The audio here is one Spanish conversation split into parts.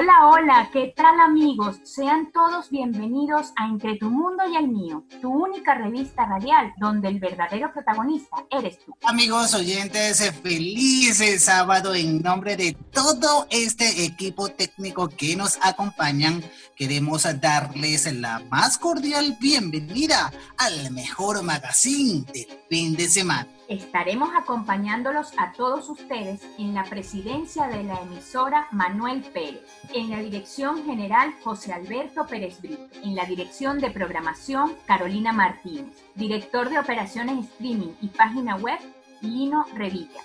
Hola, hola, ¿qué tal amigos? Sean todos bienvenidos a Entre tu mundo y el mío, tu única revista radial donde el verdadero protagonista eres tú. Amigos oyentes, feliz sábado en nombre de todo este equipo técnico que nos acompañan. Queremos darles la más cordial bienvenida al mejor magazine del fin de semana. Estaremos acompañándolos a todos ustedes en la presidencia de la emisora Manuel Pérez, en la dirección general José Alberto Pérez Brito, en la dirección de programación Carolina Martínez, director de operaciones streaming y página web Lino Revilla,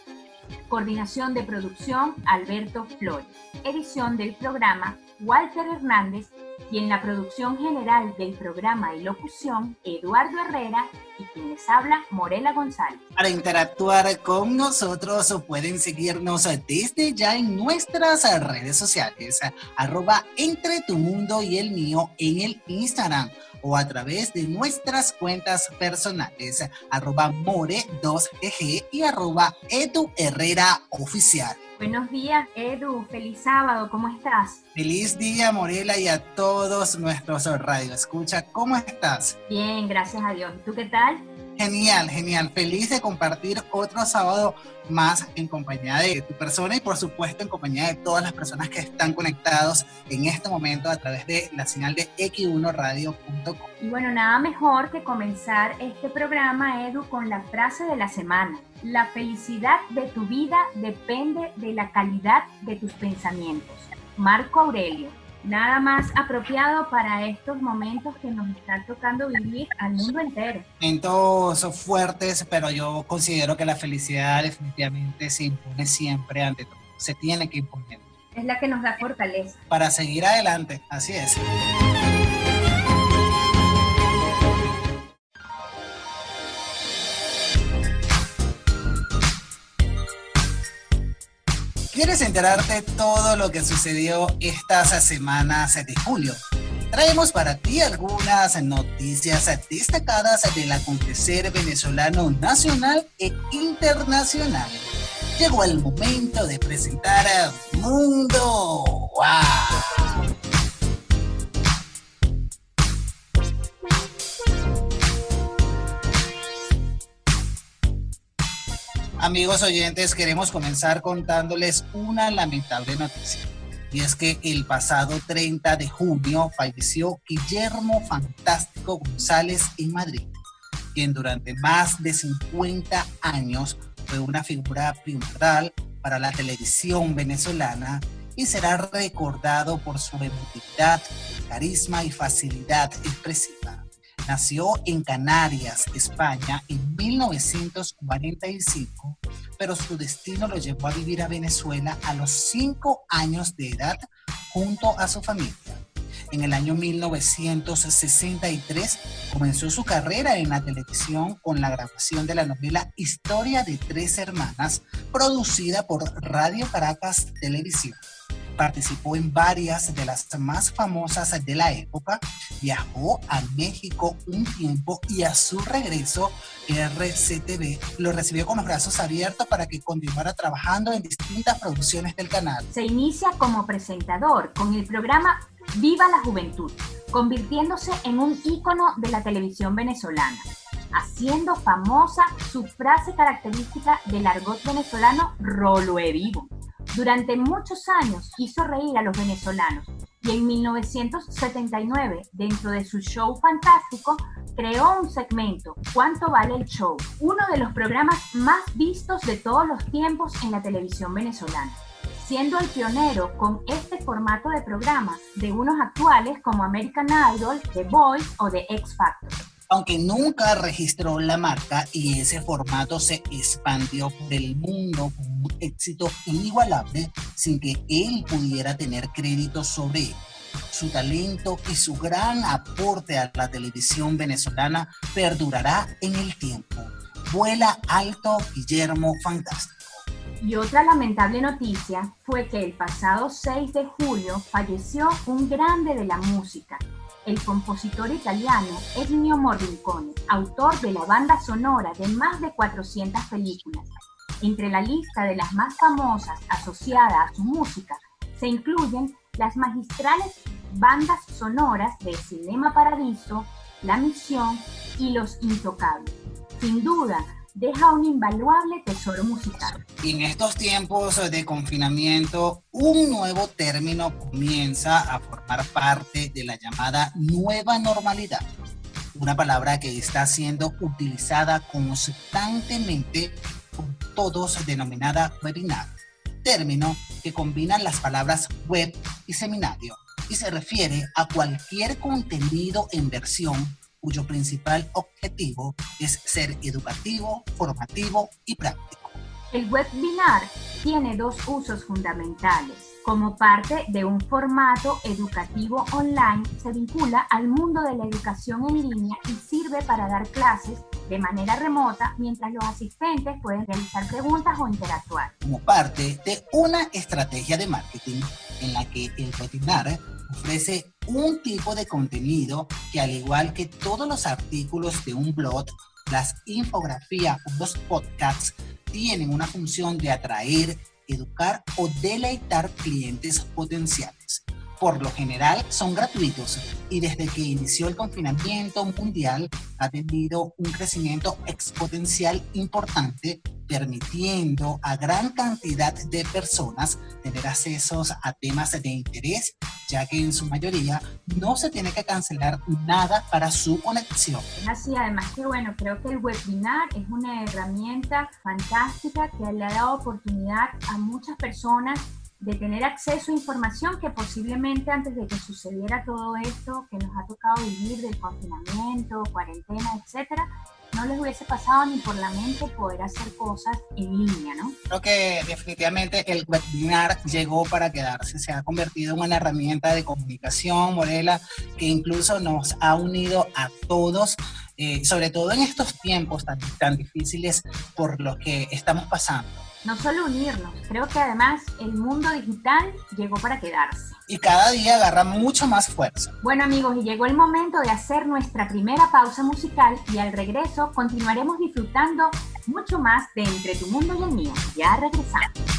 coordinación de producción Alberto Flores, edición del programa Walter Hernández y en la producción general del programa y locución Eduardo Herrera y quien les habla Morela González. Para interactuar con nosotros pueden seguirnos desde ya en nuestras redes sociales, arroba entre tu mundo y el mío en el Instagram o a través de nuestras cuentas personales, arroba more2gg y arroba edu herrera oficial. Buenos días, Edu. Feliz sábado. ¿Cómo estás? Feliz día, Morela, y a todos nuestros radio. Escucha, ¿cómo estás? Bien, gracias a Dios. ¿Tú qué tal? Genial, genial. Feliz de compartir otro sábado más en compañía de tu persona y por supuesto en compañía de todas las personas que están conectados en este momento a través de la señal de x1radio.com. Y bueno, nada mejor que comenzar este programa, Edu, con la frase de la semana. La felicidad de tu vida depende de la calidad de tus pensamientos. Marco Aurelio nada más apropiado para estos momentos que nos están tocando vivir al mundo entero. Momentos fuertes, pero yo considero que la felicidad definitivamente se impone siempre ante todo. Se tiene que imponer. Es la que nos da fortaleza. Para seguir adelante, así es. ¿Quieres enterarte de todo lo que sucedió estas semanas de julio? Traemos para ti algunas noticias destacadas del acontecer venezolano nacional e internacional. Llegó el momento de presentar a Mundo. ¡Wow! Amigos oyentes, queremos comenzar contándoles una lamentable noticia. Y es que el pasado 30 de junio falleció Guillermo Fantástico González en Madrid, quien durante más de 50 años fue una figura primordial para la televisión venezolana y será recordado por su emotividad, carisma y facilidad expresiva. Nació en Canarias, España, en 1945, pero su destino lo llevó a vivir a Venezuela a los cinco años de edad junto a su familia. En el año 1963 comenzó su carrera en la televisión con la grabación de la novela Historia de tres hermanas, producida por Radio Caracas Televisión participó en varias de las más famosas de la época, viajó a México un tiempo y a su regreso RCTV lo recibió con los brazos abiertos para que continuara trabajando en distintas producciones del canal. Se inicia como presentador con el programa Viva la Juventud, convirtiéndose en un ícono de la televisión venezolana haciendo famosa su frase característica del argot venezolano Rolo vivo durante muchos años hizo reír a los venezolanos y en 1979, dentro de su show fantástico, creó un segmento, ¿Cuánto vale el show? Uno de los programas más vistos de todos los tiempos en la televisión venezolana, siendo el pionero con este formato de programa de unos actuales como American Idol, The Voice o The X Factor aunque nunca registró la marca y ese formato se expandió por el mundo con un éxito inigualable sin que él pudiera tener crédito sobre él. Su talento y su gran aporte a la televisión venezolana perdurará en el tiempo. Vuela alto Guillermo Fantástico. Y otra lamentable noticia fue que el pasado 6 de julio falleció un grande de la música, el compositor italiano Ennio Morricone, autor de la banda sonora de más de 400 películas. Entre la lista de las más famosas asociadas a su música se incluyen las magistrales bandas sonoras de Cinema Paradiso, La Misión y Los Intocables. Sin duda, deja un invaluable tesoro musical. En estos tiempos de confinamiento, un nuevo término comienza a formar parte de la llamada nueva normalidad. Una palabra que está siendo utilizada constantemente por todos denominada webinar, término que combina las palabras web y seminario y se refiere a cualquier contenido en versión cuyo principal objetivo es ser educativo, formativo y práctico. El webinar tiene dos usos fundamentales. Como parte de un formato educativo online, se vincula al mundo de la educación en línea y sirve para dar clases de manera remota mientras los asistentes pueden realizar preguntas o interactuar. Como parte de una estrategia de marketing en la que el webinar ofrece un tipo de contenido que al igual que todos los artículos de un blog, las infografías o los podcasts tienen una función de atraer, educar o deleitar clientes potenciales por lo general son gratuitos y desde que inició el confinamiento mundial ha tenido un crecimiento exponencial importante, permitiendo a gran cantidad de personas tener accesos a temas de interés, ya que en su mayoría no se tiene que cancelar nada para su conexión. Así, además que bueno, creo que el webinar es una herramienta fantástica que le ha dado oportunidad a muchas personas de tener acceso a información que posiblemente antes de que sucediera todo esto que nos ha tocado vivir del confinamiento, cuarentena, etcétera, no les hubiese pasado ni por la mente poder hacer cosas en línea, ¿no? Creo que definitivamente el webinar llegó para quedarse, se ha convertido en una herramienta de comunicación, Morela, que incluso nos ha unido a todos eh, sobre todo en estos tiempos tan, tan difíciles por los que estamos pasando no solo unirnos, creo que además el mundo digital llegó para quedarse. Y cada día agarra mucho más fuerza. Bueno amigos, y llegó el momento de hacer nuestra primera pausa musical y al regreso continuaremos disfrutando mucho más de Entre tu mundo y el mío. Ya regresamos.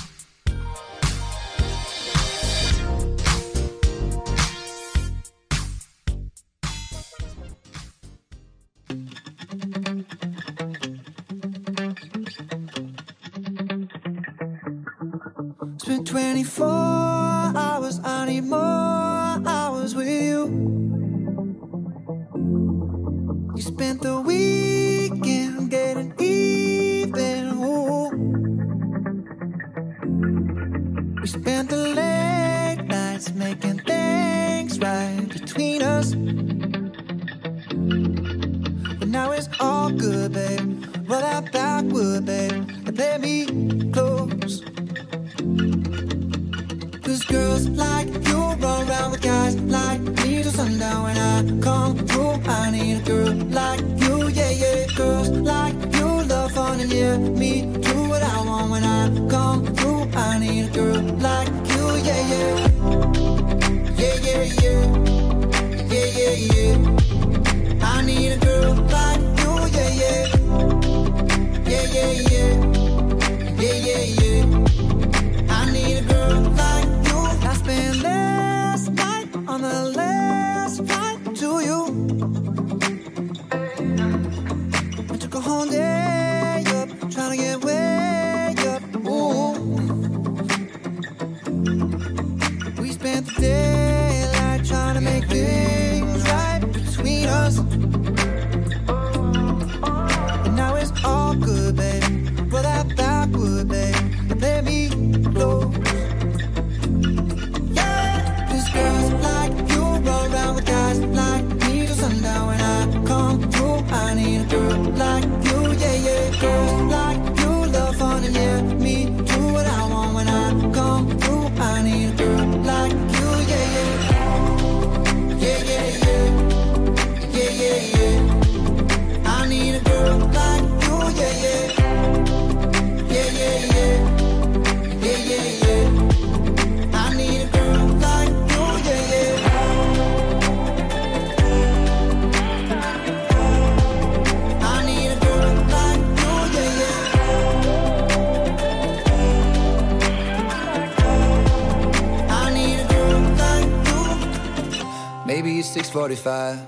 6:45.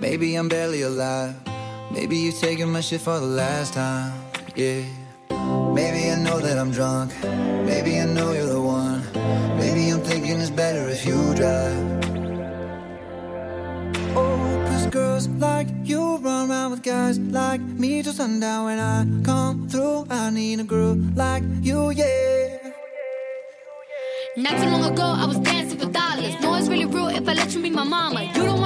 Maybe I'm barely alive. Maybe you're taking my shit for the last time. Yeah. Maybe I know that I'm drunk. Maybe I know you're the one. Maybe I'm thinking it's better if you drive. Oh, girls like you run around with guys like me till sundown. When I come through, I need a girl like you, yeah. Not too long ago, I was dancing for dollars. No, it's really real if I let you be my mama. You don't want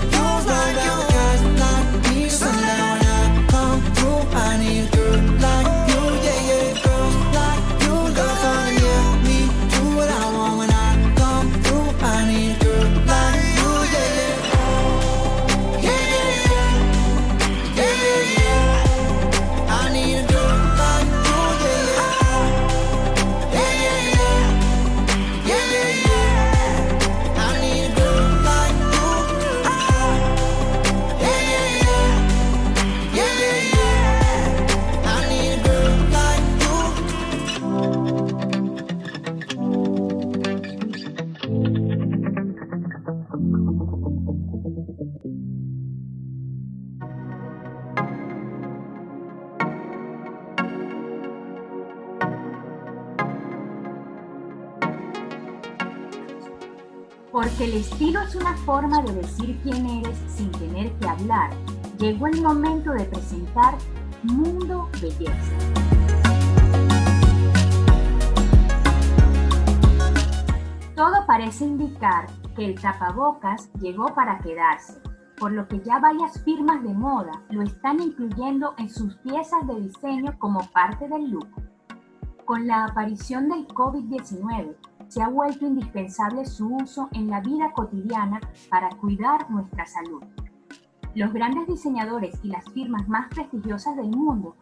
Porque el estilo es una forma de decir quién eres sin tener que hablar. Llegó el momento de presentar Mundo Belleza. Todo parece indicar que el tapabocas llegó para quedarse, por lo que ya varias firmas de moda lo están incluyendo en sus piezas de diseño como parte del look. Con la aparición del COVID-19, se ha vuelto indispensable su uso en la vida cotidiana para cuidar nuestra salud. Los grandes diseñadores y las firmas más prestigiosas del mundo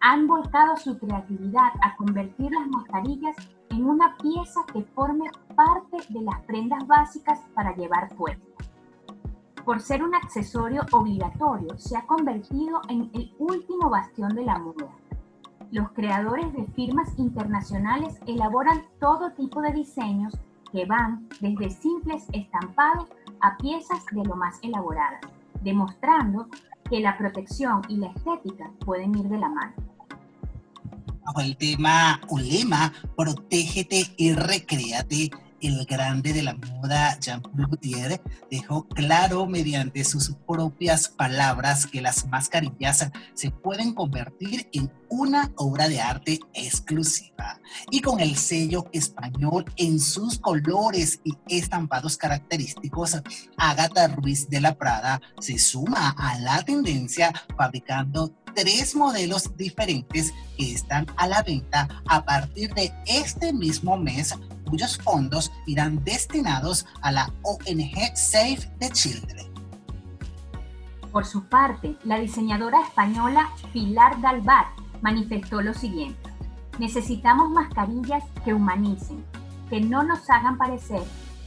han volcado su creatividad a convertir las mascarillas en una pieza que forme parte de las prendas básicas para llevar puestas. Por ser un accesorio obligatorio, se ha convertido en el último bastión de la moda. Los creadores de firmas internacionales elaboran todo tipo de diseños que van desde simples estampados a piezas de lo más elaboradas, demostrando que la protección y la estética pueden ir de la mano. Bajo el tema o lema, protégete y recréate, el grande de la moda Jean-Paul Gaultier dejó claro mediante sus propias palabras que las mascarillas se pueden convertir en una obra de arte exclusiva. Y con el sello español en sus colores y estampados característicos, Agatha Ruiz de la Prada se suma a la tendencia fabricando tres modelos diferentes que están a la venta a partir de este mismo mes cuyos fondos irán destinados a la ONG Save the Children. Por su parte, la diseñadora española Pilar Dalbat manifestó lo siguiente. Necesitamos mascarillas que humanicen, que no nos hagan parecer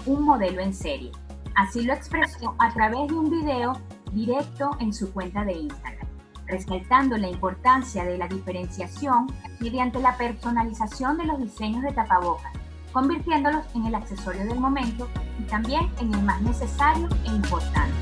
un modelo en serie. Así lo expresó a través de un video directo en su cuenta de Instagram, resaltando la importancia de la diferenciación mediante la personalización de los diseños de tapabocas, convirtiéndolos en el accesorio del momento y también en el más necesario e importante.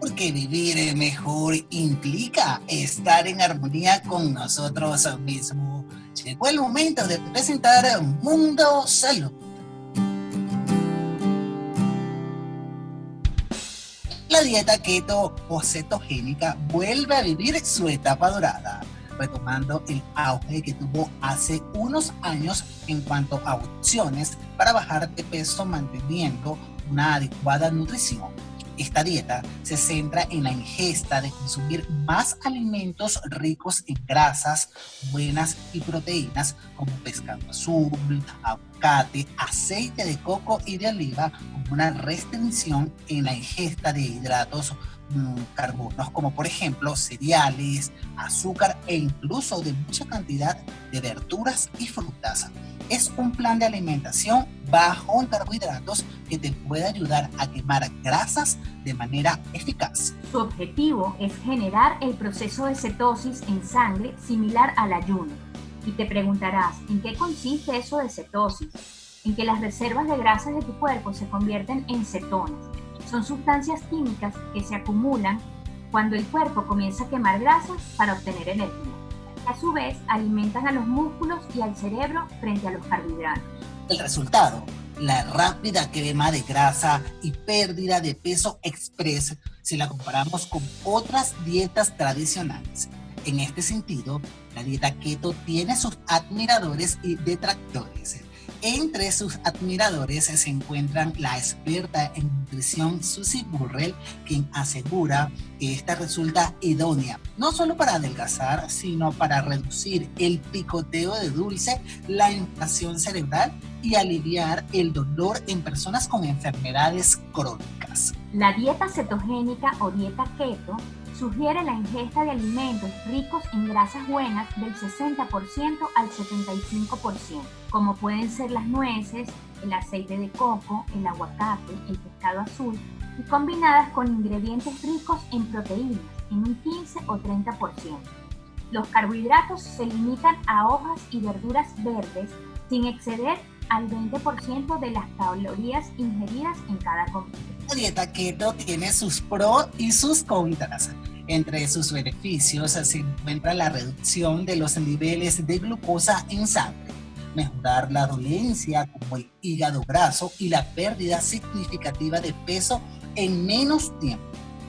Porque vivir mejor implica estar en armonía con nosotros mismos. Llegó el momento de presentar Mundo Salud. La dieta keto o cetogénica vuelve a vivir su etapa dorada, retomando el auge que tuvo hace unos años en cuanto a opciones para bajar de peso manteniendo una adecuada nutrición. Esta dieta se centra en la ingesta de consumir más alimentos ricos en grasas buenas y proteínas como pescado azul, aguacate, aceite de coco y de oliva, con una restricción en la ingesta de hidratos carbonos como por ejemplo cereales, azúcar e incluso de mucha cantidad de verduras y frutas. Es un plan de alimentación bajo en carbohidratos que te puede ayudar a quemar grasas de manera eficaz. Su objetivo es generar el proceso de cetosis en sangre similar al ayuno. Y te preguntarás, ¿en qué consiste eso de cetosis? En que las reservas de grasas de tu cuerpo se convierten en cetonas. Son sustancias químicas que se acumulan cuando el cuerpo comienza a quemar grasas para obtener energía a su vez alimentan a los músculos y al cerebro frente a los carbohidratos. El resultado, la rápida quema de grasa y pérdida de peso express si la comparamos con otras dietas tradicionales. En este sentido, la dieta keto tiene sus admiradores y detractores. Entre sus admiradores se encuentran la experta en nutrición Susie Burrell, quien asegura que esta resulta idónea no solo para adelgazar, sino para reducir el picoteo de dulce, la inflación cerebral y aliviar el dolor en personas con enfermedades crónicas. La dieta cetogénica o dieta keto sugiere la ingesta de alimentos ricos en grasas buenas del 60% al 75%, como pueden ser las nueces, el aceite de coco, el aguacate, el pescado azul, y combinadas con ingredientes ricos en proteínas, en un 15 o 30%. Los carbohidratos se limitan a hojas y verduras verdes sin exceder al 20% de las calorías ingeridas en cada comida. La dieta keto tiene sus pros y sus contras. Entre sus beneficios se encuentra la reducción de los niveles de glucosa en sangre, mejorar la dolencia como el hígado graso y la pérdida significativa de peso en menos tiempo.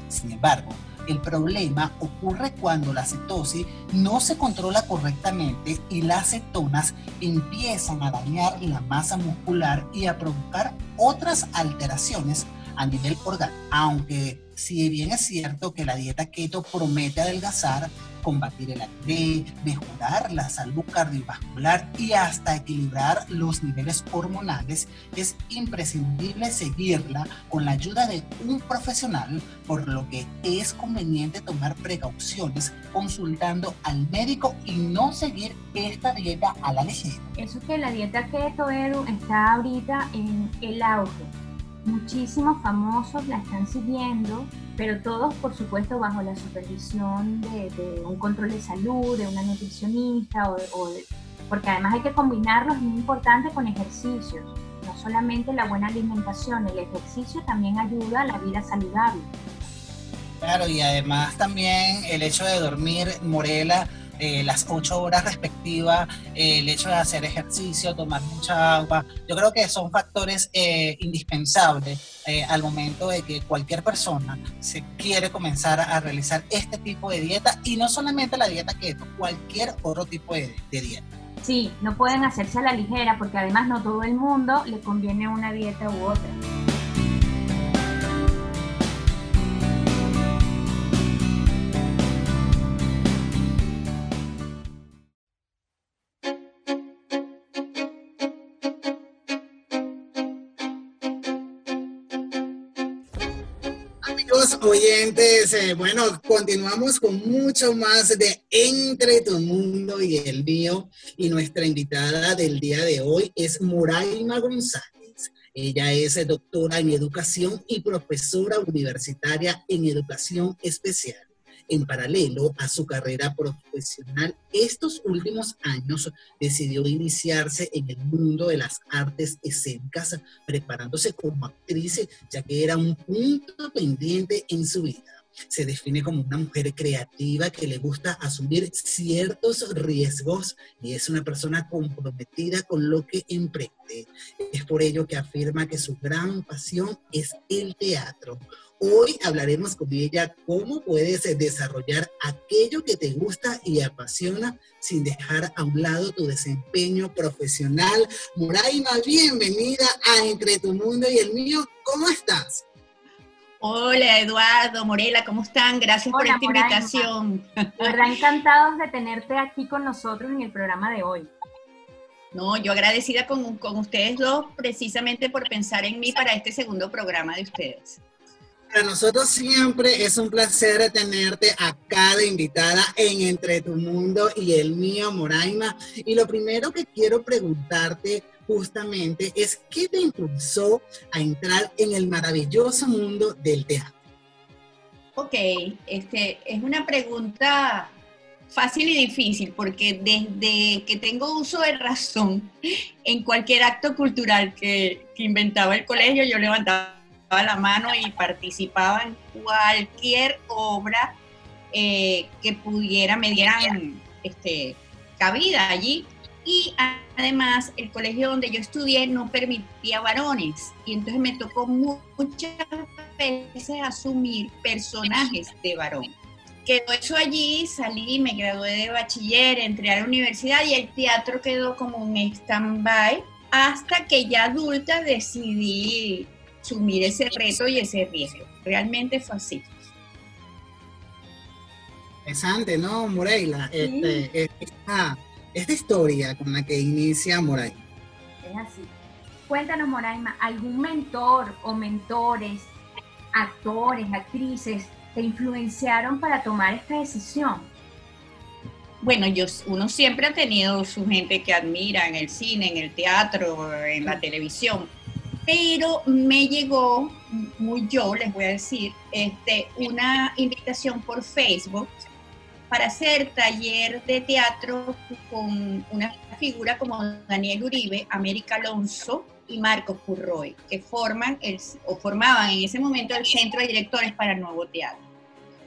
Sin embargo, el problema ocurre cuando la cetosis no se controla correctamente y las cetonas empiezan a dañar la masa muscular y a provocar otras alteraciones a nivel orgánico. Aunque si bien es cierto que la dieta keto promete adelgazar, combatir el acné, mejorar la salud cardiovascular y hasta equilibrar los niveles hormonales, es imprescindible seguirla con la ayuda de un profesional, por lo que es conveniente tomar precauciones consultando al médico y no seguir esta dieta a la ligera. Eso que la dieta keto, Edu, está ahorita en el auge muchísimos famosos la están siguiendo, pero todos, por supuesto, bajo la supervisión de, un control de salud, de una nutricionista, o, porque además hay que combinarlos, es muy importante, con ejercicios. No solamente la buena alimentación, el ejercicio también ayuda a la vida saludable. Claro, y además también el hecho de dormir, Morela, eh, las ocho horas respectivas, eh, el hecho de hacer ejercicio, tomar mucha agua, yo creo que son factores eh, indispensables al momento de que cualquier persona se quiere comenzar a realizar este tipo de dieta y no solamente la dieta keto, cualquier otro tipo de, de dieta. Sí, no pueden hacerse a la ligera porque además no todo el mundo le conviene una dieta u otra. Oyentes, eh, bueno, continuamos con mucho más de Entre tu mundo y el mío. Y nuestra invitada del día de hoy es Moraima González. Ella es doctora en educación y profesora universitaria en educación especial en paralelo a su carrera profesional, estos últimos años decidió iniciarse en el mundo de las artes escénicas, preparándose como actriz, ya que era un punto pendiente en su vida. Se define como una mujer creativa que le gusta asumir ciertos riesgos y es una persona comprometida con lo que emprende. Es por ello que afirma que su gran pasión es el teatro Hoy hablaremos con ella cómo puedes desarrollar aquello que te gusta y apasiona sin dejar a un lado tu desempeño profesional. Moraima, bienvenida a Entre tu Mundo y el Mío. ¿Cómo estás? Hola Eduardo, Morela, ¿cómo están? Gracias por esta Moraima. invitación. De verdad encantados de tenerte aquí con nosotros en el programa de hoy. No, yo agradecida con, con ustedes dos precisamente por pensar en mí para este segundo programa de ustedes. Para nosotros siempre es un placer tenerte acá de invitada en Entre tu Mundo y el mío, Moraima. Y lo primero que quiero preguntarte justamente es qué te impulsó a entrar en el maravilloso mundo del teatro. Ok, este, es una pregunta fácil y difícil porque desde que tengo uso de razón, en cualquier acto cultural que, que inventaba el colegio, yo levantaba la mano y participaba en cualquier obra eh, que pudiera, me dieran este, cabida allí. Y además el colegio donde yo estudié no permitía varones y entonces me tocó mu- muchas veces asumir personajes de varón. Quedó eso allí, salí, me gradué de bachiller, entré a la universidad y el teatro quedó como un stand-by hasta que ya adulta decidí asumir ese reto y ese riesgo. Realmente fue así. Interesante, ¿no, Moreila? Este, esta, esta historia con la que inicia Moraima. Es así. Cuéntanos, Moraima, ¿algún mentor o mentores, actores, actrices, te influenciaron para tomar esta decisión? Bueno, yo, uno siempre ha tenido su gente que admira en el cine, en el teatro, en la televisión, pero me llegó, muy yo les voy a decir, este, una invitación por Facebook para hacer taller de teatro con una figura como Daniel Uribe, América Alonso y Marcos Purroy, que forman el, o formaban en ese momento el Centro de Directores para el Nuevo Teatro.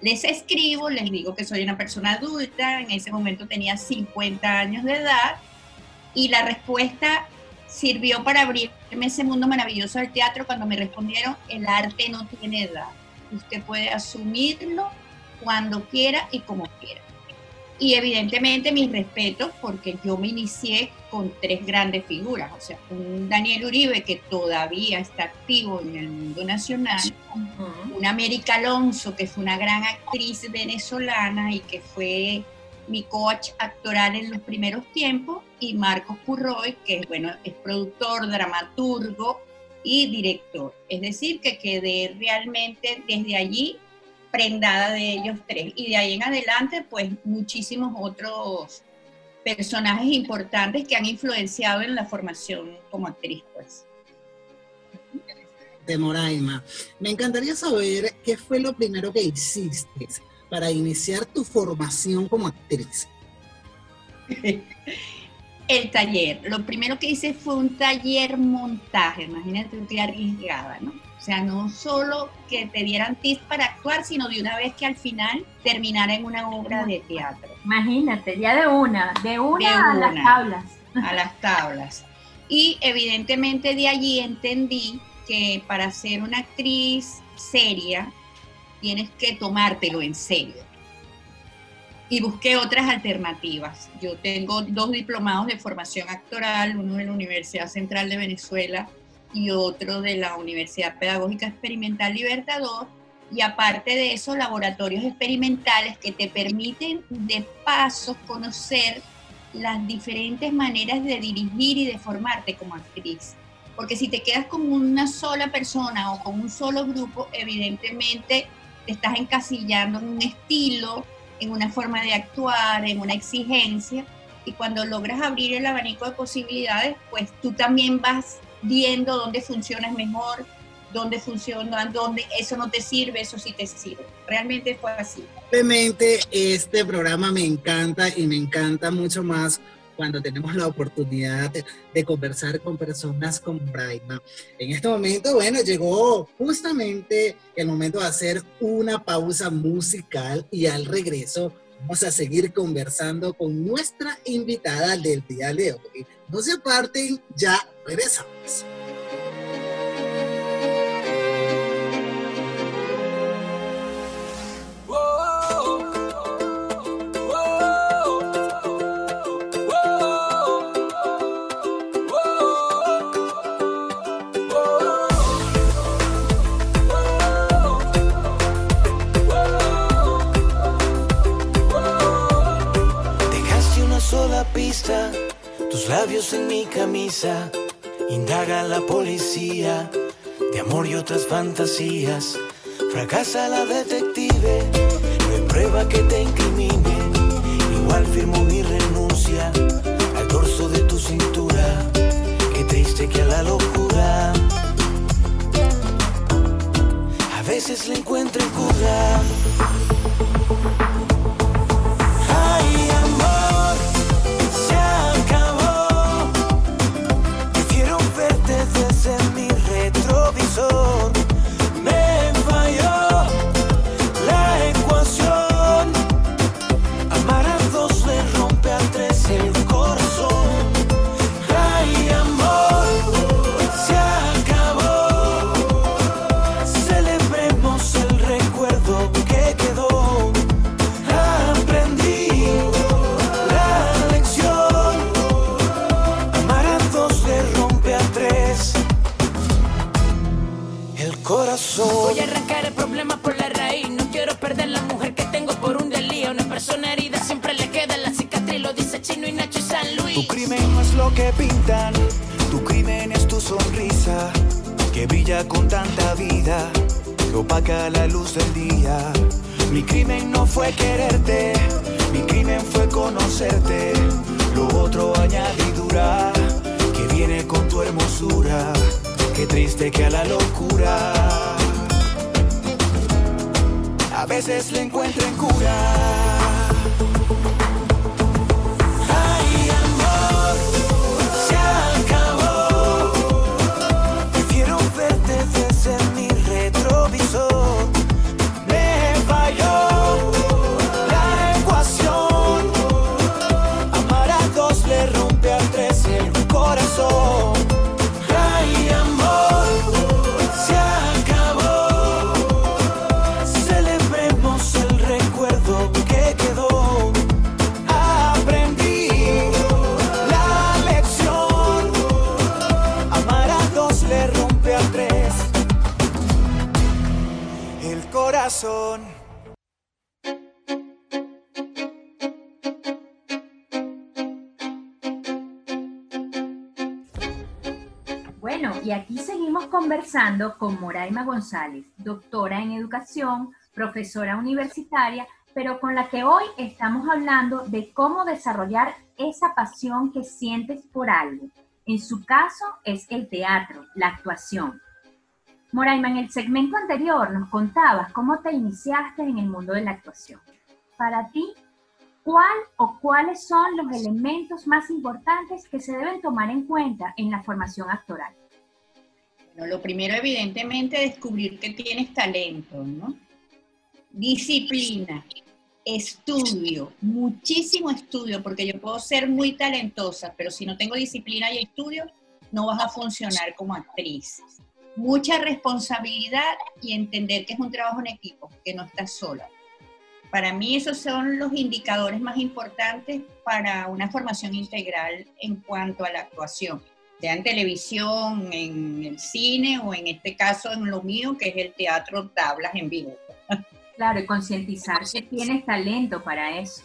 Les escribo, les digo que soy una persona adulta, en ese momento tenía 50 años de edad, y la respuesta sirvió para abrirme ese mundo maravilloso del teatro cuando me respondieron, el arte no tiene edad, usted puede asumirlo cuando quiera y como quiera. Y evidentemente mis respetos porque yo me inicié con tres grandes figuras, o sea, un Daniel Uribe que todavía está activo en el mundo nacional, una América Alonso que fue una gran actriz venezolana y que fue mi coach actoral en los primeros tiempos, y Marcos Purroy, que bueno, es productor, dramaturgo y director. Es decir, que quedé realmente desde allí prendada de ellos tres. Y de ahí en adelante, pues muchísimos otros personajes importantes que han influenciado en la formación como actriz, pues. De Moraima, me encantaría saber qué fue lo primero que hiciste para iniciar tu formación como actriz. El taller. Lo primero que hice fue un taller montaje. Imagínate qué arriesgada, ¿no? O sea, no solo que te dieran tips para actuar, sino de una vez que al final terminara en una obra de teatro, Imagínate, ya de una, de una De a las tablas. a las tablas. Y evidentemente de allí entendí que para ser una actriz seria tienes que tomártelo en serio. Y busqué otras alternativas. Yo tengo dos diplomados de formación actoral, uno de la Universidad Central de Venezuela y otro de la Universidad Pedagógica Experimental Libertador. Y aparte de eso, laboratorios experimentales que te permiten de paso conocer las diferentes maneras de dirigir y de formarte como actriz. Porque si te quedas con una sola persona o con un solo grupo, evidentemente te estás encasillando en un estilo, en una forma de actuar, en una exigencia. Y cuando logras abrir el abanico de posibilidades, pues tú también vas viendo dónde funcionas mejor, dónde funciona, dónde eso no te sirve, eso sí te sirve. Realmente fue así. Simplemente este programa me encanta y me encanta mucho más cuando tenemos la oportunidad de, de conversar con personas como Braima. En este momento, bueno, llegó justamente el momento de hacer una pausa musical y al regreso vamos a seguir conversando con nuestra invitada del día de hoy. No se aparten, ya regresamos. Labios en mi camisa, indaga la policía de amor y otras fantasías. Fracasa la detective, no hay prueba que te incrimine. Igual firmo mi renuncia al dorso de tu cintura. Qué triste que a la locura a veces le encuentro cura. Bueno, y aquí seguimos conversando con Moraima González, doctora en educación, profesora universitaria, pero con la que hoy estamos hablando de cómo desarrollar esa pasión que sientes por algo. En su caso es el teatro, la actuación. Moraima, en el segmento anterior nos contabas cómo te iniciaste en el mundo de la actuación. Para ti, ¿cuál o cuáles son los elementos más importantes que se deben tomar en cuenta en la formación actoral? Bueno, lo primero, evidentemente, descubrir que tienes talento, ¿no? Disciplina, estudio, muchísimo estudio, porque yo puedo ser muy talentosa, pero si no tengo disciplina y estudio, no vas a funcionar como actriz. Mucha responsabilidad y entender que es un trabajo en equipo, que no estás sola. Para mí esos son los indicadores más importantes para una formación integral en cuanto a la actuación, sea en televisión, en el cine o en este caso en lo mío, que es el teatro tablas en vivo. Claro, y concientizar que tienes talento para eso.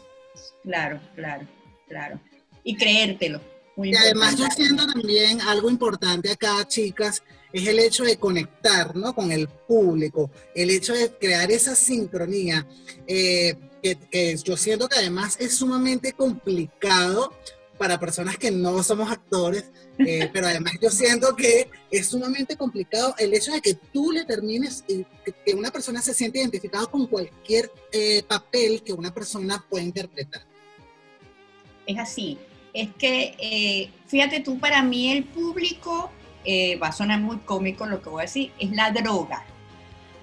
Claro, claro, claro. Y creértelo. Muy Y además yo siento también algo importante acá, chicas, es el hecho de conectar ¿no? con el público, el hecho de crear esa sincronía, eh, que, que yo siento que además es sumamente complicado para personas que no somos actores, eh, pero además yo siento que es sumamente complicado el hecho de que tú le termines, eh, que, una persona se siente identificada con cualquier eh, papel que una persona pueda interpretar. es así. Es que, fíjate tú, para mí el público, eh, va a sonar muy cómico lo que voy a decir, es la droga.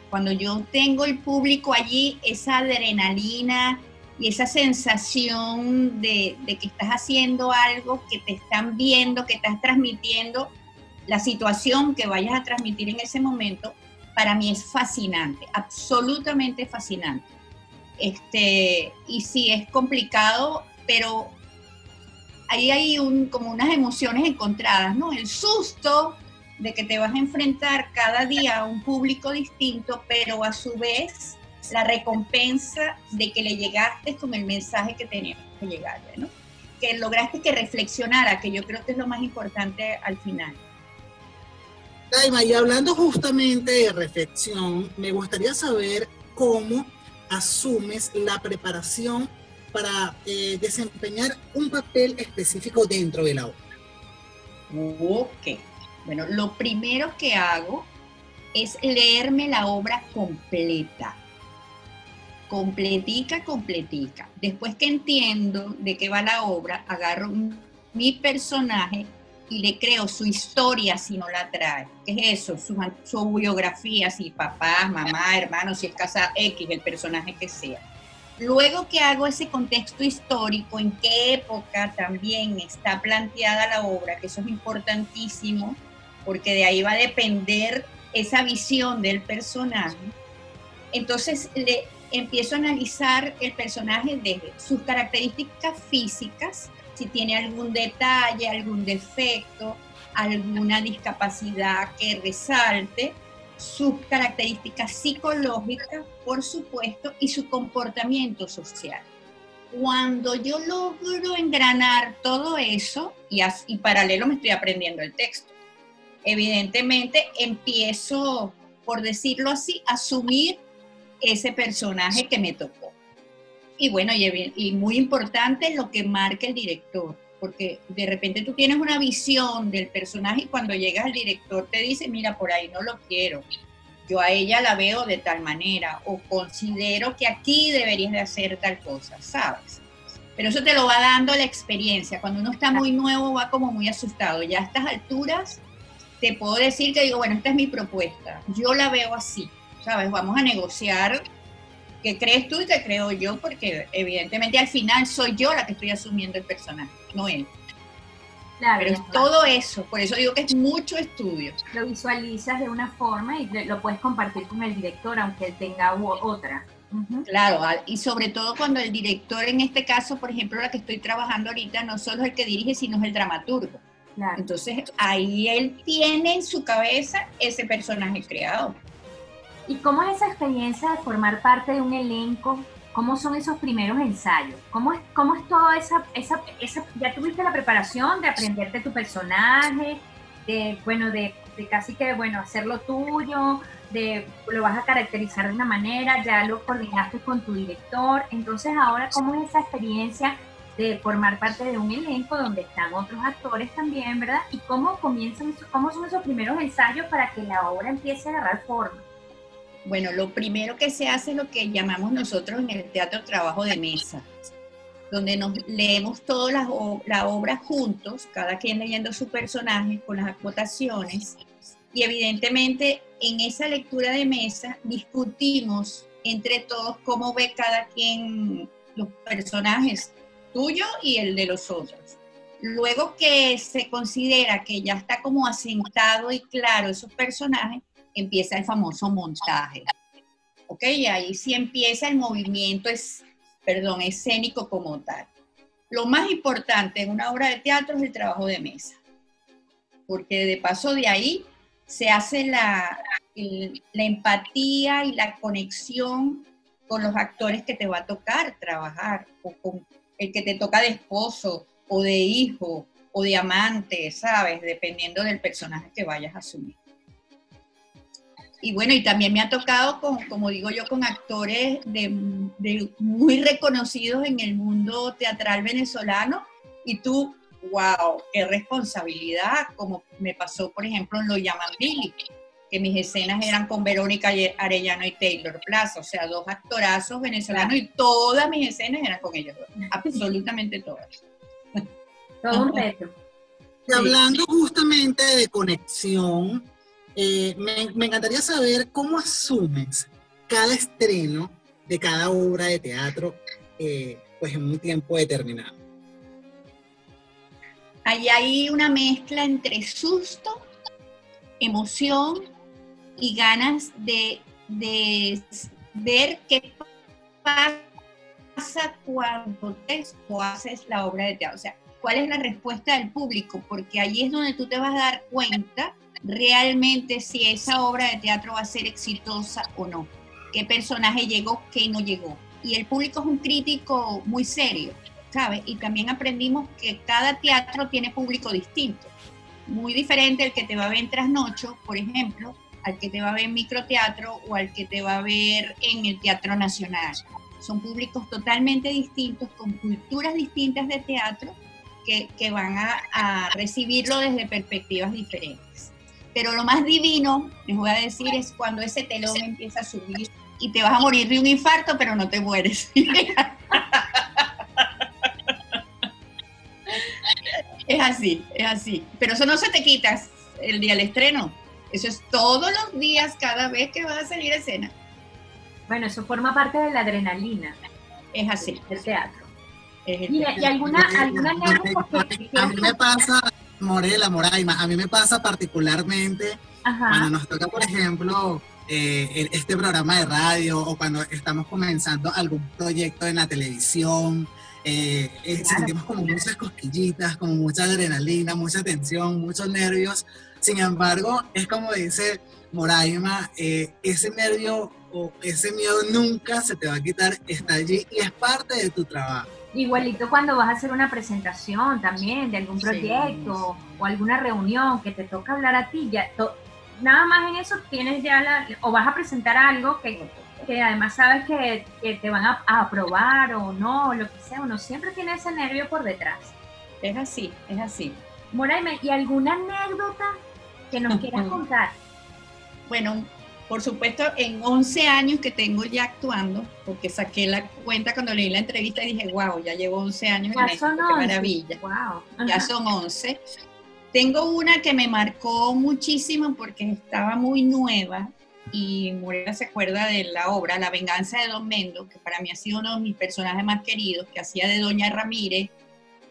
Cuando yo tengo el público allí, esa adrenalina y esa sensación de, que estás haciendo algo, que te están viendo, que estás transmitiendo la situación que vayas a transmitir en ese momento, para mí es fascinante, absolutamente fascinante. Este, y sí, es complicado, pero ahí hay un, como unas emociones encontradas, ¿no? El susto de que te vas a enfrentar cada día a un público distinto, pero a su vez la recompensa de que le llegaste con el mensaje que tenías que llegarle, ¿no? que lograste que reflexionara, que yo creo que es lo más importante al final. Daima, y hablando justamente de reflexión, me gustaría saber cómo asumes la preparación para eh, desempeñar un papel específico dentro de la obra. Ok. Bueno, lo primero que hago es leerme la obra completa. Completica, completica. Después que entiendo de qué va la obra, agarro mi personaje y le creo su historia si no la trae. ¿Qué es eso? Su, su biografía, si papá, mamá, hermano, si es casa X, el personaje que sea. Luego que hago ese contexto histórico, en qué época también está planteada la obra, que eso es importantísimo, porque de ahí va a depender esa visión del personaje. Entonces le empiezo a analizar el personaje desde sus características físicas, si tiene algún detalle, algún defecto, alguna discapacidad que resalte, sus características psicológicas, por supuesto, y su comportamiento social. Cuando yo logro engranar todo eso, y, y paralelo me estoy aprendiendo el texto, evidentemente empiezo, por decirlo así, a asumir ese personaje que me tocó. Y bueno, y, y muy importante lo que marca el director, porque de repente tú tienes una visión del personaje y cuando llegas al director te dice, mira, por ahí no lo quiero, yo a ella la veo de tal manera o considero que aquí deberías de hacer tal cosa, ¿sabes? Pero eso te lo va dando la experiencia. Cuando uno está muy nuevo va como muy asustado. Ya a estas alturas te puedo decir que digo, bueno, esta es mi propuesta. Yo la veo así, ¿sabes? Vamos a negociar qué crees tú y qué creo yo, porque evidentemente al final soy yo la que estoy asumiendo el personaje, no él. Claro, Pero es todo eso, por eso digo que es mucho estudio. lo visualizas de una forma y lo puedes compartir con el director, aunque él tenga otra. Claro, y sobre todo cuando el director, en este caso, por ejemplo, la que estoy trabajando ahorita, no solo es el que dirige, sino es el dramaturgo. Claro. Entonces ahí él tiene en su cabeza ese personaje creado. ¿Y cómo es esa experiencia de formar parte de un elenco? ¿Cómo son esos primeros ensayos? ¿Cómo es, cómo es toda esa, esa, esa, ya tuviste la preparación de aprenderte tu personaje, de, bueno, de, de casi que, bueno, hacerlo tuyo, de lo vas a caracterizar de una manera, ya lo coordinaste con tu director, entonces ahora, ¿cómo es esa experiencia de formar parte de un elenco donde están otros actores también, ¿verdad? ¿Y cómo comienzan, cómo son esos primeros ensayos para que la obra empiece a agarrar forma? Bueno, lo primero que se hace es lo que llamamos nosotros en el teatro trabajo de mesa, donde nos leemos todas las la obra juntos, cada quien leyendo su personaje con las acotaciones, y evidentemente en esa lectura de mesa discutimos entre todos cómo ve cada quien los personajes tuyo y el de los otros. Luego que se considera que ya está como asentado y claro esos personajes, empieza el famoso montaje. ¿Ok? Y ahí sí empieza el movimiento, es, perdón, escénico como tal. Lo más importante en una obra de teatro es el trabajo de mesa, porque de paso de ahí se hace la, la empatía y la conexión con los actores que te va a tocar trabajar, o con el que te toca de esposo, o de hijo, o de amante, ¿sabes? Dependiendo del personaje que vayas a asumir. Y bueno, y también me ha tocado, con, como digo yo, con actores de, de muy reconocidos en el mundo teatral venezolano. Y tú, wow, qué responsabilidad, como me pasó, por ejemplo, en Lo llaman Billy, que mis escenas eran con Verónica Arellano y Taylor Plaza, o sea, dos actorazos venezolanos y todas mis escenas eran con ellos dos, absolutamente todas. Todo un reto. Y hablando justamente de conexión, eh, me, encantaría saber cómo asumes cada estreno de cada obra de teatro eh, pues en un tiempo determinado. Ahí hay una mezcla entre susto, emoción y ganas de, de ver qué pasa cuando te haces la obra de teatro. O sea, cuál es la respuesta del público, porque ahí es donde tú te vas a dar cuenta realmente si esa obra de teatro va a ser exitosa o no. Qué personaje llegó, qué no llegó. Y el público es un crítico muy serio. ¿sabes? Y también aprendimos que cada teatro tiene público distinto. Muy diferente el que te va a ver en Trasnocho, por ejemplo, al que te va a ver en microteatro o al que te va a ver en el Teatro Nacional. Son públicos totalmente distintos, con culturas distintas de teatro, que, van a, a recibirlo desde perspectivas diferentes. Pero lo más divino, les voy a decir, es cuando ese telón empieza a subir y te vas a morir de un infarto, pero no te mueres. es así, es así. Pero eso no se te quita el día del estreno. Eso es todos los días, cada vez que vas a salir a escena. Bueno, eso forma parte de la adrenalina Es así. del teatro. es el- Mira, y alguna, alguna que A mí me pasa, Morela, Moraima, a mí me pasa particularmente cuando Ajá, nos toca, por ejemplo, eh, el- este programa de radio o cuando estamos comenzando algún proyecto en la televisión, eh, eh, Claro. sentimos como muchas cosquillitas, como mucha adrenalina, mucha tensión, muchos nervios. Sin embargo, es como dice Moraima, eh, ese nervio o ese miedo nunca se te va a quitar, está allí y es parte de tu trabajo. Igualito cuando vas a hacer una presentación también de algún Sí, proyecto o alguna reunión que te toca hablar a ti, ya to- nada más en eso tienes ya la, o vas a presentar algo que, que además sabes que, que te van a, a aprobar o no, lo que sea, uno siempre tiene ese nervio por detrás. Es así, es así. Moraime, ¿y alguna anécdota que nos quieras contar? Bueno, por supuesto, en 11 años que tengo ya actuando, porque saqué la cuenta cuando leí la entrevista y dije, wow, ya llevo 11 años en Ya esto, son qué 11. maravilla. Wow. Ya son 11. Tengo una que me marcó muchísimo porque estaba muy nueva y Morena se acuerda de la obra La venganza de Don Mendo, que para mí ha sido uno de mis personajes más queridos, que hacía de Doña Ramírez,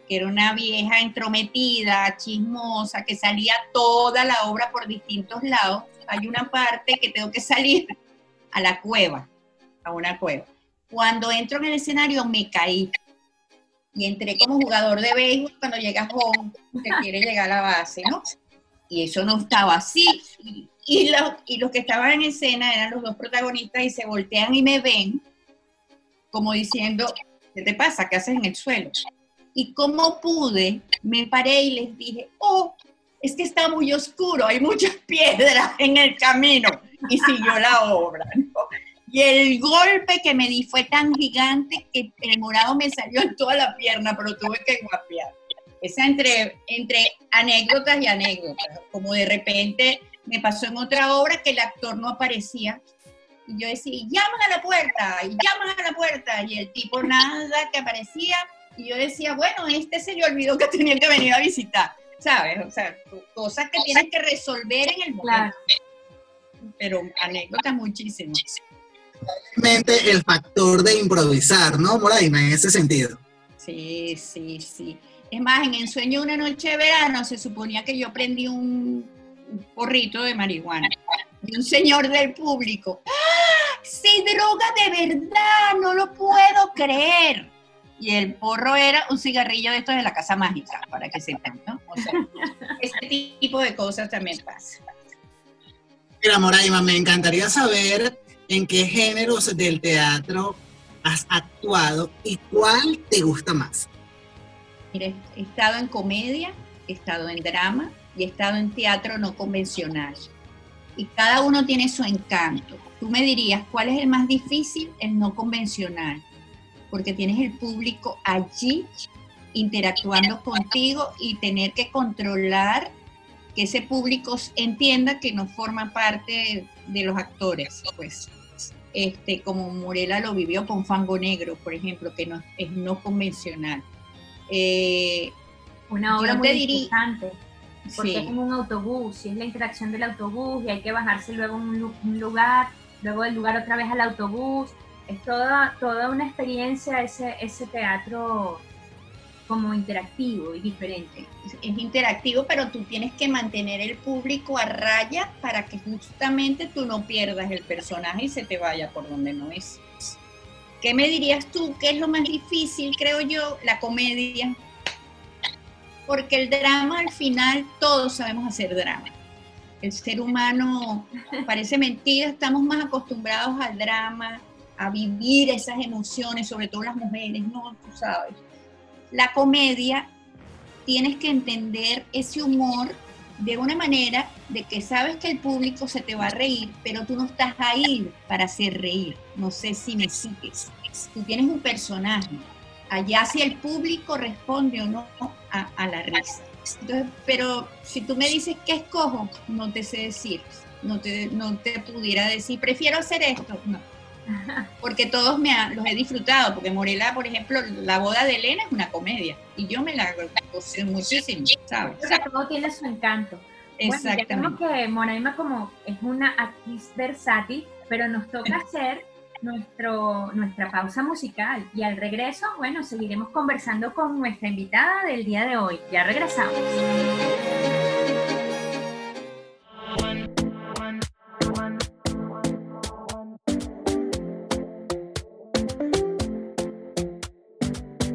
que era una vieja entrometida, chismosa, que salía toda la obra por distintos lados. Hay una parte que tengo que salir a la cueva, a una cueva. Cuando entro en el escenario me caí y entré como jugador de béisbol cuando llega home, que quiere llegar a la base, ¿no? Y eso no estaba así. Y, y los, y los que estaban en escena eran los dos protagonistas y se voltean y me ven como diciendo, ¿qué te pasa? ¿Qué haces en el suelo? Y como pude, me paré y les dije, oh, es que está muy oscuro, hay muchas piedras en el camino. Y siguió la obra, ¿no? Y el golpe que me di fue tan gigante que el morado me salió en toda la pierna, pero tuve que guapear. Esa entre, entre anécdotas y anécdotas, como de repente me pasó en otra obra que el actor no aparecía. Y yo decía, llaman a la puerta, llaman a la puerta, y el tipo nada que aparecía. Y yo decía, bueno, este se le olvidó que tenía que venir a visitar, ¿sabes? O sea, cosas que tienes que resolver en el momento. Claro. Pero anécdotas muchísimas. Realmente el factor de improvisar, ¿no, Moraima, en ese sentido? Sí, sí, sí. Es más, en Ensueño de una noche de verano se suponía que yo prendí un, un porrito de marihuana. Y un señor del público, ¡Ah! ¡Se droga de verdad! ¡No lo puedo creer! Y el porro era un cigarrillo de estos de la casa mágica, para que sepan, ¿no? O sea, este tipo de cosas también pasa. Mira, Moraima, me encantaría saber en qué géneros del teatro has actuado y cuál te gusta más. Mire, he estado en comedia, he estado en drama y he estado en teatro no convencional. Y cada uno tiene su encanto. Tú me dirías, ¿cuál es el más difícil? El no convencional. Porque tienes el público allí interactuando contigo y tener que controlar que ese público entienda que no forma parte de los actores, pues. Este, como Morela lo vivió con Fango Negro, por ejemplo, que no, es no convencional. Eh, Una obra muy diría- interesante. Porque sí. es en un autobús y es la interacción del autobús y hay que bajarse luego en un, un lugar, luego del lugar otra vez al autobús. Es toda, toda una experiencia ese, ese teatro como interactivo y diferente. es interactivo, pero tú tienes que mantener el público a raya para que justamente tú no pierdas el personaje y se te vaya por donde no es. ¿Qué me dirías tú? ¿Qué es lo más difícil, creo yo? La comedia. Porque el drama al final todos sabemos hacer drama. El ser humano, parece mentira, estamos más acostumbrados al drama, a vivir esas emociones, sobre todo las mujeres, ¿no? Tú sabes la comedia tienes que entender ese humor de una manera de que sabes que el público se te va a reír, pero tú no estás ahí para hacer reír. No sé si me sigues. Tú tienes un personaje. Allá si el público responde o no a, la risa. Entonces, pero si tú me dices que escojo, no te sé decir. No te, no te pudiera decir, prefiero hacer esto. No. Porque todos me ha- los he disfrutado. Porque Morela, por ejemplo, la boda de Elena es una comedia. Y yo me la gocé muchísimo, ¿sabes? Creo que todo tiene su encanto. Bueno, ya Exactamente. que Moraima como es una actriz versátil, pero nos toca hacer nuestro, nuestra pausa musical. Y al regreso, bueno, seguiremos conversando con nuestra invitada del día de hoy. Ya regresamos.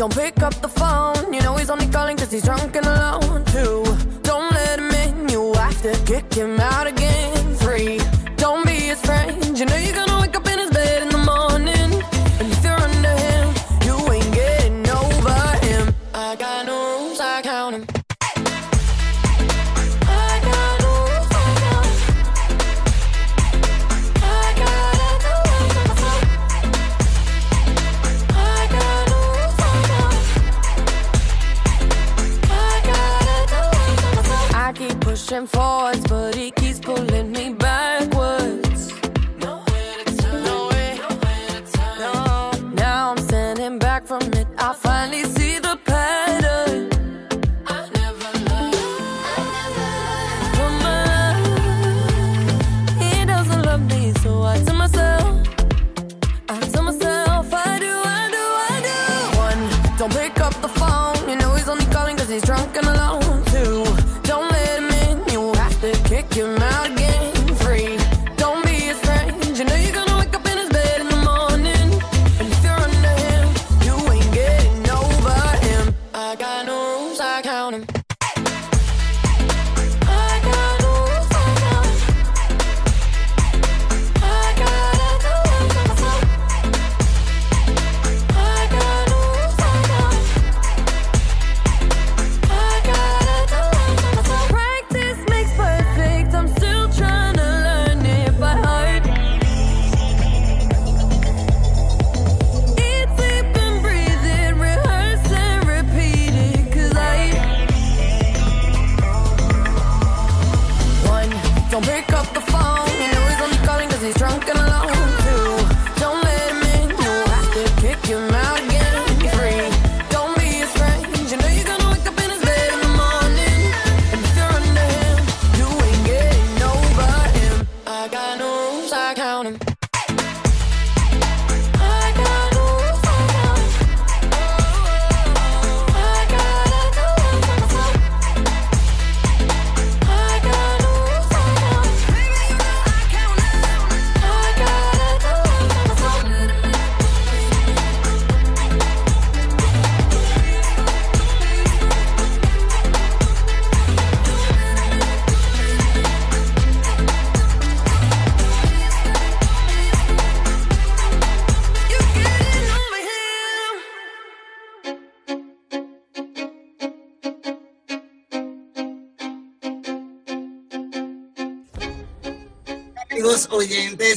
Don't pick up rules, I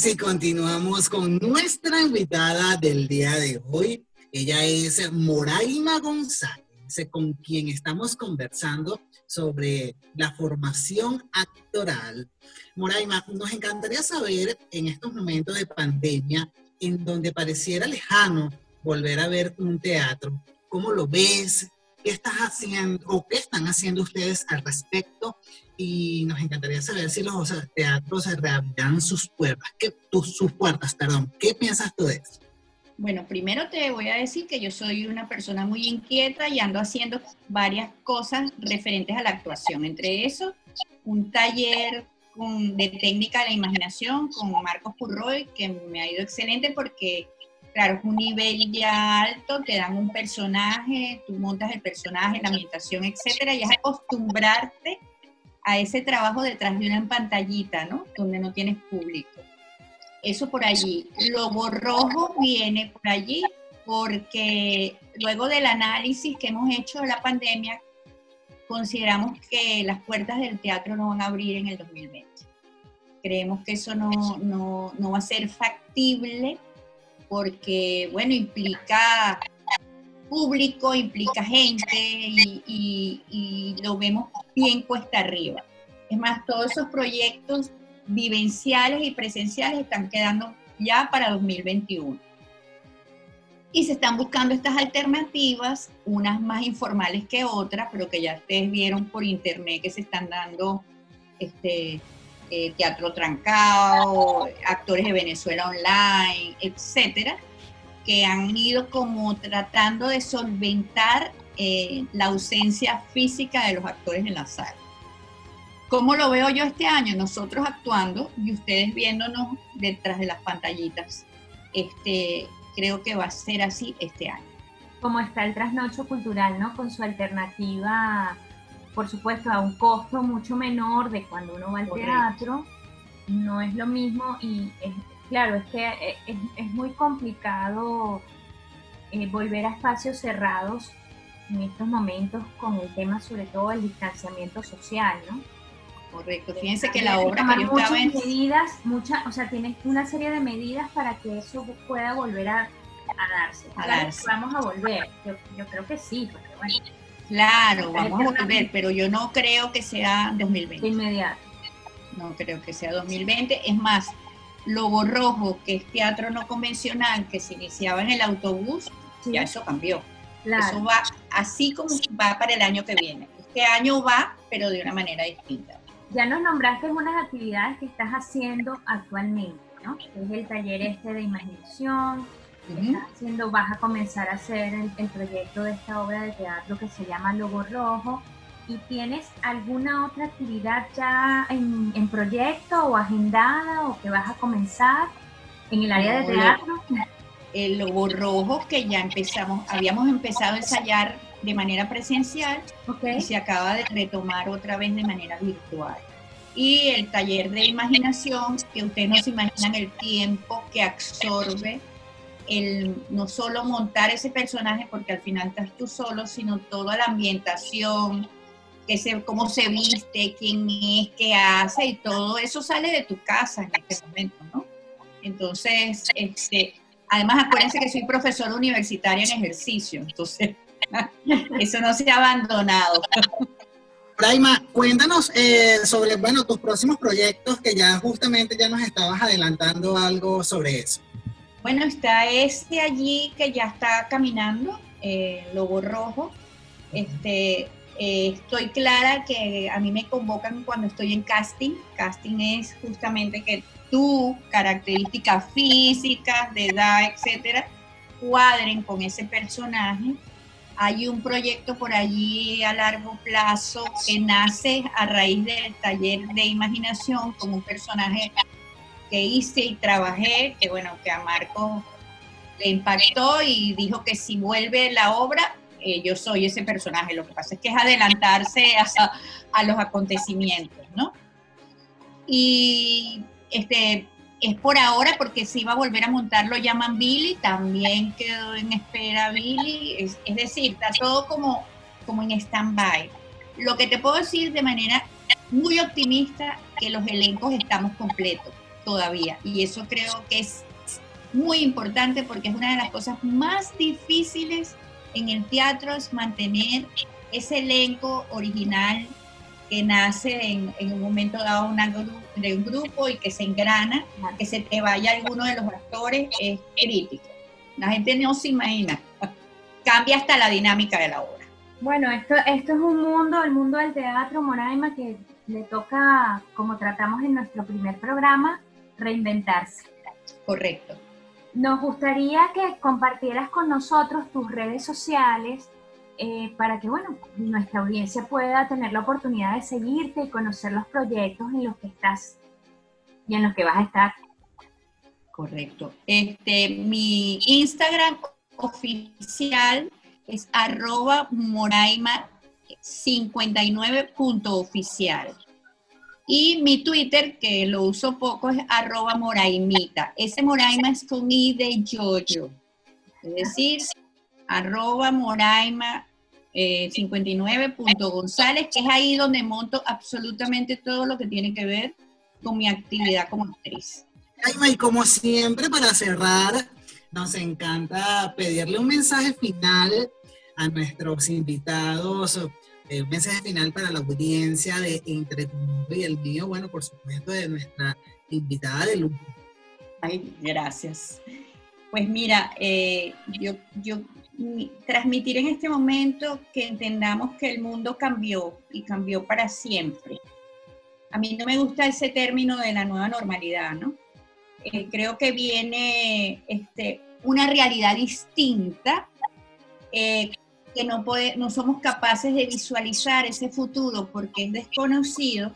y continuamos con nuestra invitada del día de hoy. Ella es Moraima González, con quien estamos conversando sobre la formación actoral. Moraima, nos encantaría saber en estos momentos de pandemia, en donde pareciera lejano volver a ver un teatro, ¿cómo lo ves? ¿Qué estás haciendo o qué están haciendo ustedes al respecto? y nos encantaría saber si los teatros reabrirán sus puertas, ¿Qué, tus- sus puertas, perdón. ¿Qué piensas tú de eso? Bueno, primero te voy a decir que yo soy una persona muy inquieta y ando haciendo varias cosas referentes a la actuación. Entre eso, un taller con- de técnica de la imaginación con Marcos Purroy, que me ha ido excelente porque, claro, es un nivel ya alto, te dan un personaje, tú montas el personaje, la ambientación, etcétera, y es acostumbrarte a ese trabajo detrás de una pantallita, ¿no? Donde no tienes público. Eso por allí. Lobo Rojo viene por allí porque luego del análisis que hemos hecho de la pandemia, consideramos que las puertas del teatro no van a abrir en el 2020. Creemos que eso no, no, no va a ser factible porque, bueno, implica público, implica gente y, lo vemos bien cuesta arriba. Es más, todos esos proyectos vivenciales y presenciales están quedando ya para 2021. Y se están buscando estas alternativas, unas más informales que otras, pero que ya ustedes vieron por internet que se están dando este, eh, teatro trancado, actores de Venezuela online, etcétera, que han ido como tratando de solventar eh, la ausencia física de los actores en la sala. ¿Cómo lo veo yo este año? Nosotros actuando y ustedes viéndonos detrás de las pantallitas. Este, creo que va a ser así este año. como está el trasnocho cultural, ¿no? Con su alternativa, por supuesto, a un costo mucho menor de cuando uno va al Correcto. teatro, no es lo mismo y es- claro, es que eh, es, es muy complicado eh, volver a espacios cerrados en estos momentos con el tema sobre todo del distanciamiento social, ¿no? Correcto. Fíjense que la obra que yo estaba muchas en... medidas, mucha, o sea, tienes una serie de medidas para que eso pueda volver a, a darse. A Claro, darse. Vamos a volver. Yo, yo creo que sí, porque bueno, Claro, vamos a volver, pero yo no creo que sea de 2020. inmediato. No creo que sea 2020. Es más, Lobo Rojo, que es teatro no convencional, que se iniciaba en el autobús, Sí, ya eso cambió. claro. Eso va así como va para el año que viene. Este año va, pero de una manera distinta. Ya nos nombraste unas actividades que estás haciendo actualmente, ¿no? Es el taller este de imaginación, Estás haciendo, vas a comenzar a hacer el, el proyecto de esta obra de teatro que se llama Logo Rojo. ¿Y tienes alguna otra actividad ya en, en proyecto o agendada o que vas a comenzar en el área de teatro? El Lobo Rojo, que ya empezamos, habíamos empezado a ensayar de manera presencial Ok, y se acaba de retomar otra vez de manera virtual. Y el taller de imaginación, que ustedes no se imaginan el tiempo que absorbe el no solo montar ese personaje, porque al final estás tú solo, sino toda la ambientación, que cómo se viste, quién es, qué hace, y todo eso sale de tu casa en este momento, ¿no? Entonces, este, además acuérdense que soy profesora universitaria en ejercicio, entonces eso no se ha abandonado. Raima, cuéntanos eh, sobre, bueno, tus próximos proyectos que ya justamente ya nos estabas adelantando algo sobre eso. Bueno, está este allí que ya está caminando, eh, Lobo Rojo. Este, eh, estoy clara que a mí me convocan cuando estoy en casting. Casting es justamente que tu características físicas, de edad, etcétera, cuadren con ese personaje. Hay un proyecto por allí a largo plazo que nace a raíz del taller de imaginación como un personaje que hice y trabajé, que bueno, que a Marco le impactó y dijo que si vuelve la obra, eh, yo soy ese personaje. Lo que pasa es que es adelantarse a, los acontecimientos, ¿no? Y este es por ahora porque si iba a volver a montar lo llaman Billy, también quedó en espera Billy, es, es decir, está todo como, como en stand-by. Lo que te puedo decir de manera muy optimista, que los elencos estamos completos todavía. Y eso creo que es muy importante porque es una de las cosas más difíciles en el teatro, es mantener ese elenco original que nace en, en un momento dado una gru- de un grupo y que se engrana, que se te vaya alguno de los actores, es crítico. La gente no se imagina. Cambia hasta la dinámica de la obra. Bueno, esto, esto es un mundo, el mundo del teatro, Moraima, que le toca, como tratamos en nuestro primer programa, reinventarse. Correcto. nos gustaría que compartieras con nosotros tus redes sociales eh, para que, bueno, nuestra audiencia pueda tener la oportunidad de seguirte y conocer los proyectos en los que estás y en los que vas a estar. Correcto. Este, mi Instagram oficial es arroba moraima 59.oficial. Y mi Twitter, que lo uso poco, es arroba moraimita. Ese moraima es con I de yoyo. Es decir, arroba moraima eh, 59.gonzález, que es ahí donde monto absolutamente todo lo que tiene que ver con mi actividad como actriz. Y como siempre, para cerrar, nos encanta pedirle un mensaje final a nuestros invitados, eh, un mensaje final para la audiencia de Entre y el mío, bueno, por supuesto, de nuestra invitada de lujo. Ay, gracias. Pues mira, eh, yo, yo mi- transmitir en este momento que entendamos que el mundo cambió y cambió para siempre. A mí no me gusta ese término de la nueva normalidad, ¿no? Eh, creo que viene este, una realidad distinta eh, que no, puede, no somos capaces de visualizar ese futuro porque es desconocido,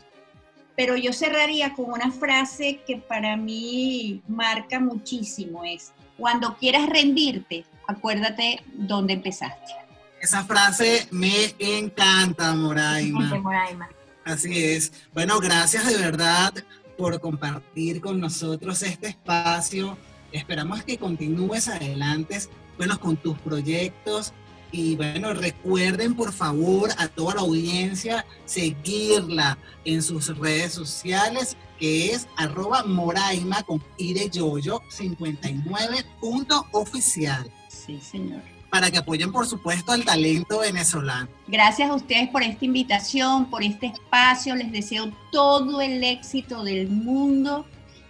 pero yo cerraría con una frase que para mí marca muchísimo, es, cuando quieras rendirte, acuérdate dónde empezaste. Esa frase me encanta, Moraima. Moraima. Así es. Bueno, gracias de verdad por compartir con nosotros este espacio. Esperamos que continúes adelante, bueno, con tus proyectos. Y bueno, recuerden por favor a toda la audiencia seguirla en sus redes sociales, que es arroba moraima con yoyo 59.oficial, Sí, señor. para que apoyen por supuesto al talento venezolano. Gracias a ustedes por esta invitación, por este espacio. Les deseo todo el éxito del mundo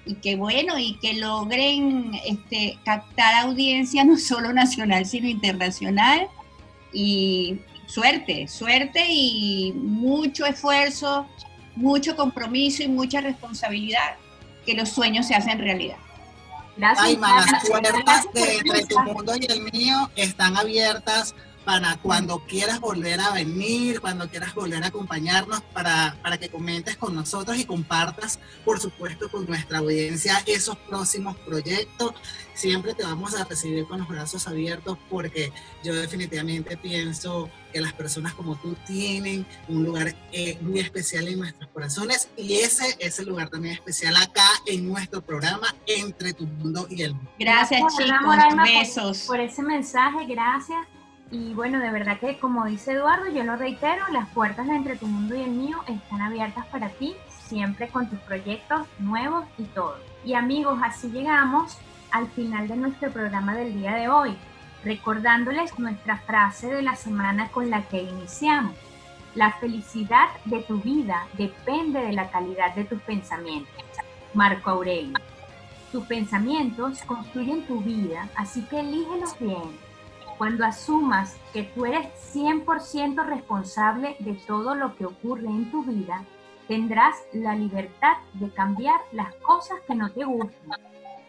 y que bueno, y que logren este, captar audiencia no solo nacional, sino internacional. Y suerte, suerte y mucho esfuerzo, mucho compromiso y mucha responsabilidad, que los sueños se hacen realidad. Gracias. Ay, las puertas de tu entre tu mensaje. mundo y el mío están abiertas para cuando quieras volver a venir, cuando quieras volver a acompañarnos, para, para que comentes con nosotros y compartas, por supuesto, con nuestra audiencia esos próximos proyectos. Siempre te vamos a recibir con los brazos abiertos porque yo definitivamente pienso que las personas como tú tienen un lugar eh, muy especial en nuestros corazones y ese es el lugar también especial acá en nuestro programa Entre tu mundo y el mío. Gracias, Gracias, chicos. Moraima, por- Besos. por ese mensaje, gracias. Y bueno, de verdad que como dice Eduardo, yo lo reitero, las puertas de entre tu mundo y el mío están abiertas para ti, siempre con tus proyectos nuevos y todo. Y amigos, así llegamos al final de nuestro programa del día de hoy, recordándoles nuestra frase de la semana con la que iniciamos. La felicidad de tu vida depende de la calidad de tus pensamientos. Marco Aurelio. Tus pensamientos construyen tu vida, así que elígelos bien. Cuando asumas que tú eres 100% responsable de todo lo que ocurre en tu vida, tendrás la libertad de cambiar las cosas que no te gustan.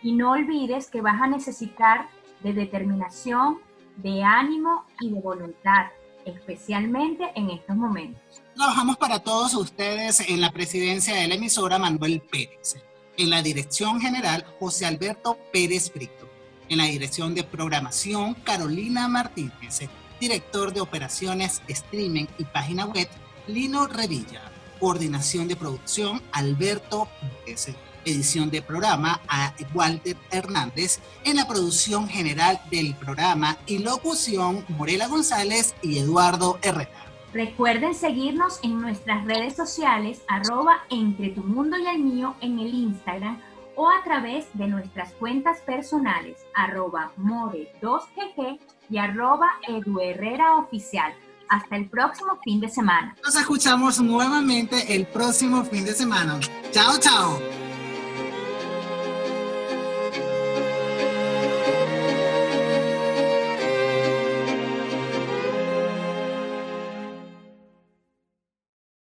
Y no olvides que vas a necesitar de determinación, de ánimo y de voluntad, especialmente en estos momentos. Trabajamos para todos ustedes en la presidencia de la emisora Manuel Pérez, en la dirección general José Alberto Pérez Brito, en la dirección de programación Carolina Martínez, director de operaciones, streaming y página web Lino Revilla, coordinación de producción Alberto Pérez, edición de programa a Walter Hernández, en la producción general del programa y locución Morela González y Eduardo Herrera. Recuerden seguirnos en nuestras redes sociales, arroba entre tu mundo y el mío en el Instagram o a través de nuestras cuentas personales, arroba more2gg y arroba eduherreraoficial. Hasta el próximo fin de semana. Nos escuchamos nuevamente el próximo fin de semana. Chao, chao.